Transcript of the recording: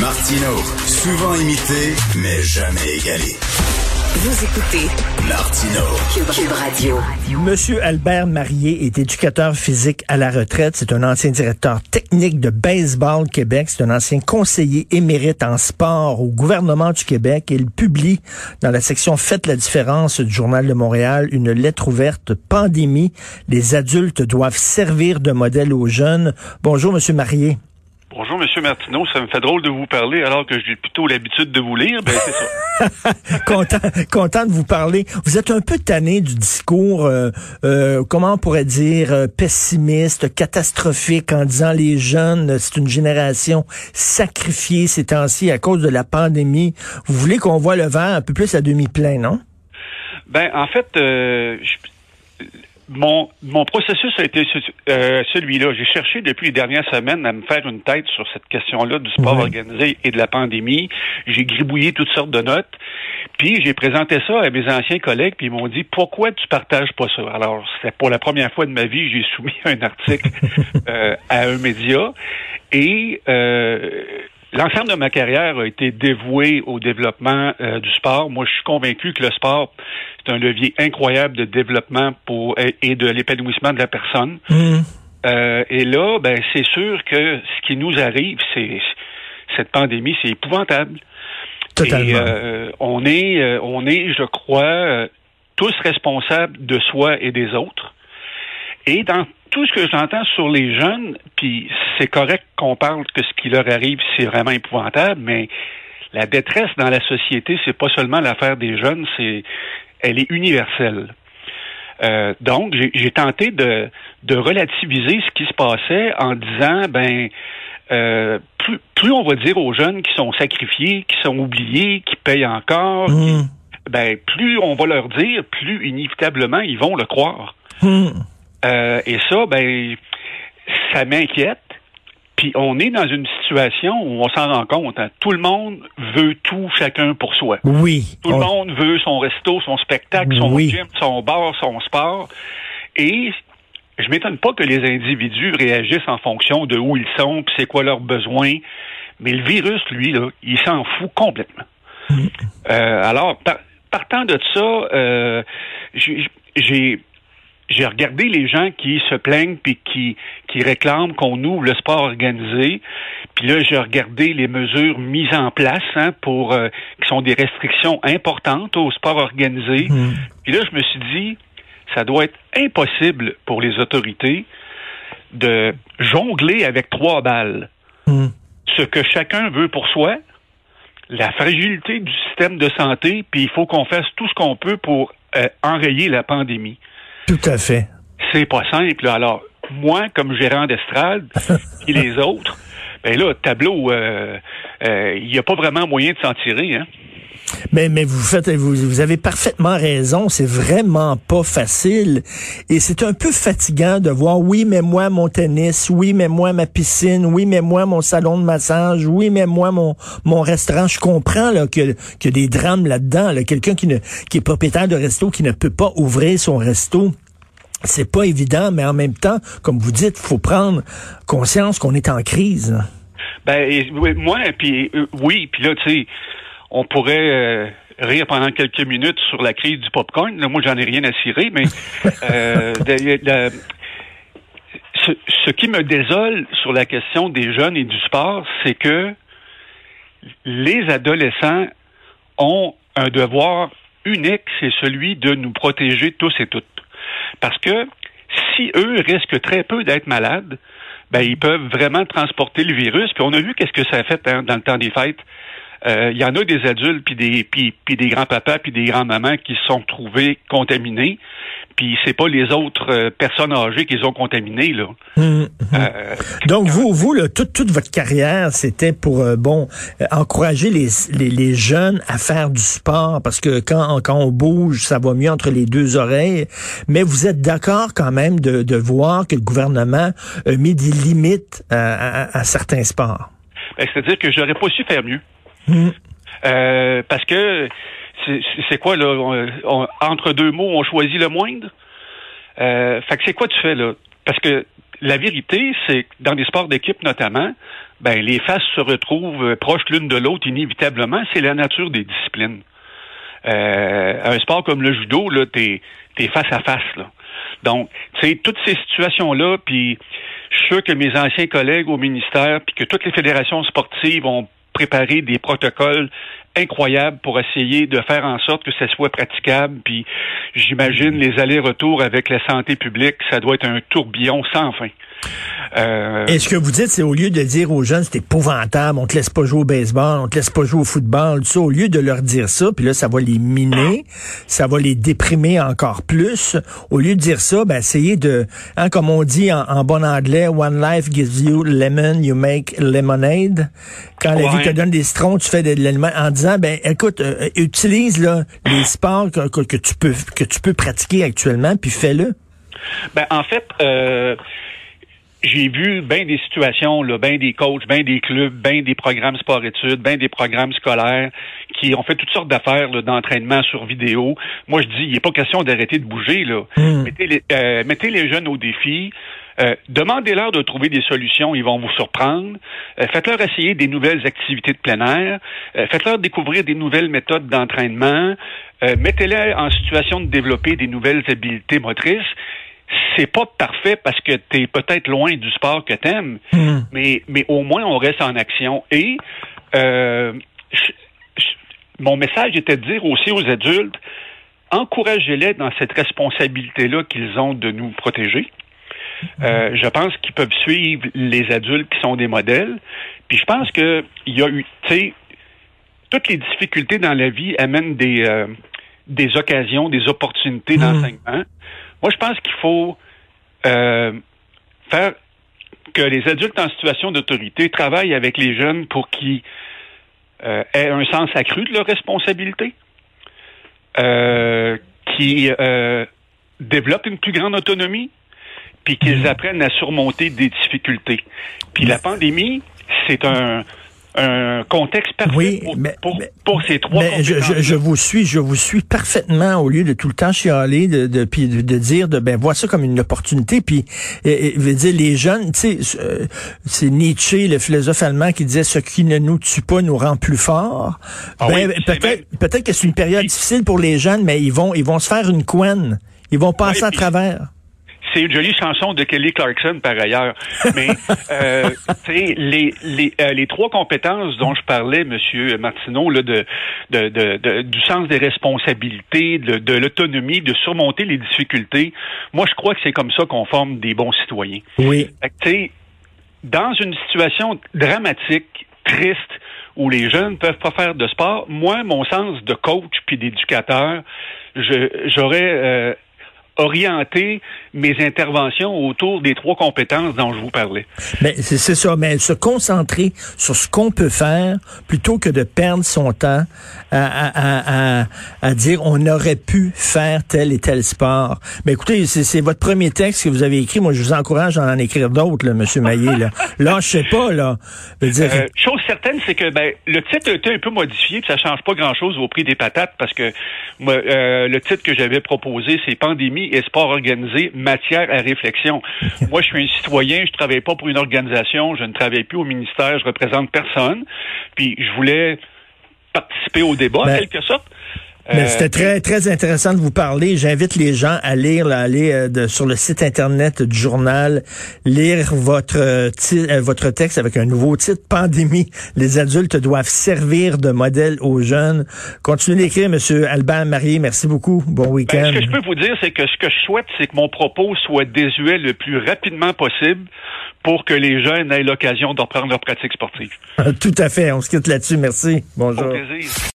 Martino, souvent imité, mais jamais égalé. Vous écoutez Martino, Cube, Cube Radio. Monsieur Albert Marié est éducateur physique à la retraite. C'est un ancien directeur technique de Baseball Québec. C'est un ancien conseiller émérite en sport au gouvernement du Québec. Il publie dans la section Faites la différence du Journal de Montréal une lettre ouverte pandémie. Les adultes doivent servir de modèle aux jeunes. Bonjour, Monsieur Marié. Bonjour, Monsieur Martineau. Ça me fait drôle de vous parler alors que j'ai plutôt l'habitude de vous lire. Ben, c'est ça. content, content de vous parler. Vous êtes un peu tanné du discours, euh, euh, comment on pourrait dire, euh, pessimiste, catastrophique, en disant les jeunes, c'est une génération sacrifiée ces temps-ci à cause de la pandémie. Vous voulez qu'on voit le verre un peu plus à demi-plein, non? Ben, en fait, euh, je- mon, mon processus a été euh, celui-là. J'ai cherché depuis les dernières semaines à me faire une tête sur cette question-là du sport organisé et de la pandémie. J'ai gribouillé toutes sortes de notes. Puis j'ai présenté ça à mes anciens collègues, puis ils m'ont dit pourquoi tu partages pas ça? Alors c'était pour la première fois de ma vie, j'ai soumis un article euh, à un média et euh, l'ensemble de ma carrière a été dévoué au développement euh, du sport. Moi, je suis convaincu que le sport c'est un levier incroyable de développement pour et de l'épanouissement de la personne. Hum. Euh, et là, ben c'est sûr que ce qui nous arrive, c'est cette pandémie, c'est épouvantable. Totalement. Et, euh, on est, on est, je crois, tous responsables de soi et des autres. Et dans tout ce que j'entends sur les jeunes, puis c'est correct qu'on parle que ce qui leur arrive, c'est vraiment épouvantable, mais la détresse dans la société, c'est pas seulement l'affaire des jeunes, c'est, elle est universelle. Euh, donc, j'ai- tenté de, de relativiser ce qui se passait en disant, ben, euh, plus, plus on va dire aux jeunes qui sont sacrifiés, qui sont oubliés, qui payent encore, qui- Hum. ben, plus on va leur dire, plus inévitablement ils vont le croire. Hum. Euh, et ça, ben, ça m'inquiète. Puis on est dans une situation où on s'en rend compte. hein. Tout le monde veut tout, chacun pour soi. Oui. Tout le On- monde veut son resto, son spectacle, son Oui. gym, son bar, son sport. Et je m'étonne pas que les individus réagissent en fonction de où ils sont, puis c'est quoi leurs besoins. Mais le virus, lui, là, il s'en fout complètement. Euh, alors, par- partant de ça, euh, j'ai j'ai- regardé les gens qui se plaignent puis qui, qui réclament qu'on ouvre le sport organisé. Puis là, j'ai regardé les mesures mises en place hein, pour euh, qui sont des restrictions importantes au sport organisé. Hum. Puis là, je me suis dit, ça doit être impossible pour les autorités de jongler avec trois balles. Hum. Ce que chacun veut pour soi, la fragilité du système de santé, puis il faut qu'on fasse tout ce qu'on peut pour euh, enrayer la pandémie. Tout à fait. C'est pas simple. là. Alors, moi, comme gérant d'estrade, et les autres, ben là, tableau, euh, euh, il n'y a pas vraiment moyen de s'en tirer. Hein? Mais, mais vous faites, vous, vous avez parfaitement raison. C'est vraiment pas facile. Et c'est un peu fatigant de voir, oui, mais moi, mon tennis, oui, mais moi, ma piscine, oui, mais moi, mon salon de massage, oui, mais moi, mon, mon restaurant. Je comprends, là, qu'il y a des drames là-dedans, là. Quelqu'un qui ne, qui est propriétaire de resto, qui ne peut pas ouvrir son resto. C'est pas évident, mais en même temps, comme vous dites, faut prendre conscience qu'on est en crise. Ben, et- oui, moi, puis euh, oui, puis là, tu sais, on pourrait euh, rire pendant quelques minutes sur la crise du popcorn. Là, moi, j'en ai rien à cirer, mais euh, de- de- ce, ce qui me désole sur la question des jeunes et du sport, c'est que les adolescents ont un devoir unique, c'est celui de nous protéger tous et toutes. Parce que si eux risquent très peu d'être malades, ben ils peuvent vraiment transporter le virus. Puis on a vu qu'est-ce que ça a fait hein, dans le temps des fêtes euh, il y en a des adultes puis des puis, puis des grands-papas puis des grands-mamans qui se sont trouvés contaminés puis c'est pas les autres euh, personnes âgées qui les ont contaminés là. Hum, hum. Euh, Donc vous vous là, toute toute votre carrière c'était pour bon encourager les, les, les jeunes à faire du sport parce que quand quand on bouge ça va mieux entre les deux oreilles mais vous êtes d'accord quand même de, de voir que le gouvernement a mis des limites à, à, à certains sports? Ben, C'est-à-dire que j'aurais pas su faire mieux. Hum. Euh, parce que c'est quoi, là? On- on- entre deux mots, on choisit le moindre? Euh, fait que c'est quoi tu fais, là? Parce que la vérité, c'est que dans les sports d'équipe notamment, ben les faces se retrouvent euh, proches l'une de l'autre inévitablement. C'est la nature des disciplines. Euh, un sport comme le judo, là, t'es es face à face, là. Donc, tu sais, toutes ces situations-là, puis je suis sûr que mes anciens collègues au ministère, puis que toutes les fédérations sportives ont préparé des protocoles incroyables pour essayer de faire en sorte que ça soit praticable. Puis j'imagine les allers-retours avec la santé publique, ça doit être un tourbillon sans fin. Euh, Et ce que vous dites, c'est au lieu de dire aux jeunes, c'est épouvantable, on te laisse pas jouer au baseball, on te laisse pas jouer au football, tout ça, au lieu de leur dire ça, puis là, ça va les miner, ça va les déprimer encore plus. Au lieu de dire ça, ben, essayez de, hein, comme on dit en, en bon anglais, one life gives you lemon, you make lemonade. Quand la vie te donne des citrons, tu fais de, de l'aliment en disant, ben, écoute, euh, utilise là les sports que, que, que tu peux que tu peux pratiquer actuellement, puis fais-le. Ben, en fait, euh, j'ai vu bien des situations, là, bien des coachs, bien des clubs, bien des programmes sport-études, bien des programmes scolaires qui ont fait toutes sortes d'affaires là, d'entraînement sur vidéo. Moi, je dis, il n'est pas question d'arrêter de bouger. Là. Mm. Mettez, les, euh, mettez les jeunes au défi. Euh, Demandez-leur de trouver des solutions, ils vont vous surprendre. Euh, Faites-leur essayer des nouvelles activités de plein air. Euh, Faites-leur découvrir des nouvelles méthodes d'entraînement. Euh, Mettez-les en situation de développer des nouvelles habiletés motrices c'est pas parfait parce que tu es peut-être loin du sport que t'aimes, Mm. mais, mais au moins on reste en action. Et euh, je- je- mon message était de dire aussi aux adultes, encouragez-les dans cette responsabilité-là qu'ils ont de nous protéger. Euh, je pense qu'ils peuvent suivre les adultes qui sont des modèles. Puis je pense que il y a eu, tu sais, toutes les difficultés dans la vie amènent des, euh, des occasions, des opportunités Mhm. d'enseignement. Moi, je pense qu'il faut euh, faire que les adultes en situation d'autorité travaillent avec les jeunes pour qu'ils euh, aient un sens accru de leur responsabilité, euh, qui euh, développent une plus grande autonomie, puis qu'ils apprennent à surmonter des difficultés. Puis la pandémie, c'est un, un contexte parfait Oui, pour, mais- pour, mais- pour ces trois Mais je, je, compétences. je vous suis, je vous suis parfaitement au lieu de tout le temps chialer, de, de, de, de dire, de, ben, vois ça comme une opportunité, puis, et, et, veut dire, les jeunes, tu sais, euh, c'est Nietzsche, le philosophe allemand, qui disait, ce qui ne nous tue pas nous rend plus forts. Ah ben, oui, peut-être, peut-être que c'est une période difficile pour les jeunes, mais ils vont, ils vont se faire une couenne. Ils vont passer à travers. C'est une jolie chanson de Kelly Clarkson par ailleurs. Mais euh, les, les, euh, les trois compétences dont je parlais, Monsieur Martineau, là, de, de, de, de- du sens des responsabilités, de, de l'autonomie, de surmonter les difficultés, moi je crois que c'est comme ça qu'on forme des bons citoyens. Oui. Fait dans une situation dramatique, triste, où les jeunes ne peuvent pas faire de sport, moi, mon sens de coach puis d'éducateur, je- j'aurais orienté mes interventions autour des trois compétences dont je vous parlais. Mais c'est c'est ça, mais se concentrer sur ce qu'on peut faire plutôt que de perdre son temps à, à, à, à, à dire on aurait pu faire tel et tel sport. Mais écoutez, c'est votre premier texte que vous avez écrit. Moi, je vous encourage à en écrire d'autres, là, Monsieur Maillé. Là, là je sais pas, là. Je veux dire, Euh, chose certaine, c'est que ben, le titre a été un peu modifié, puis ça change pas grand-chose au prix des patates, parce que moi, euh, le titre que j'avais proposé, c'est Pandémie et sport organisé, matière à réflexion. Moi, je suis un citoyen, je travaille pas pour une organisation, je ne travaille plus au ministère, je représente personne, puis je voulais participer au débat, Ben- en quelque sorte. Mais c'était très, très intéressant de vous parler. J'invite les gens à lire, là, aller euh, de, sur le site Internet du journal, lire votre, euh, euh, votre texte avec un nouveau titre, Pandémie. Les adultes doivent servir de modèle aux jeunes. Continuez d'écrire, Monsieur Albert Marié. Merci beaucoup. Bon Ben, week-end. ce que je peux vous dire, c'est que ce que je souhaite, c'est que mon propos soit désuet le plus rapidement possible pour que les jeunes aient l'occasion de reprendre leur pratique sportive. Tout à fait. On se quitte là-dessus. Merci. Bonjour. Au plaisir.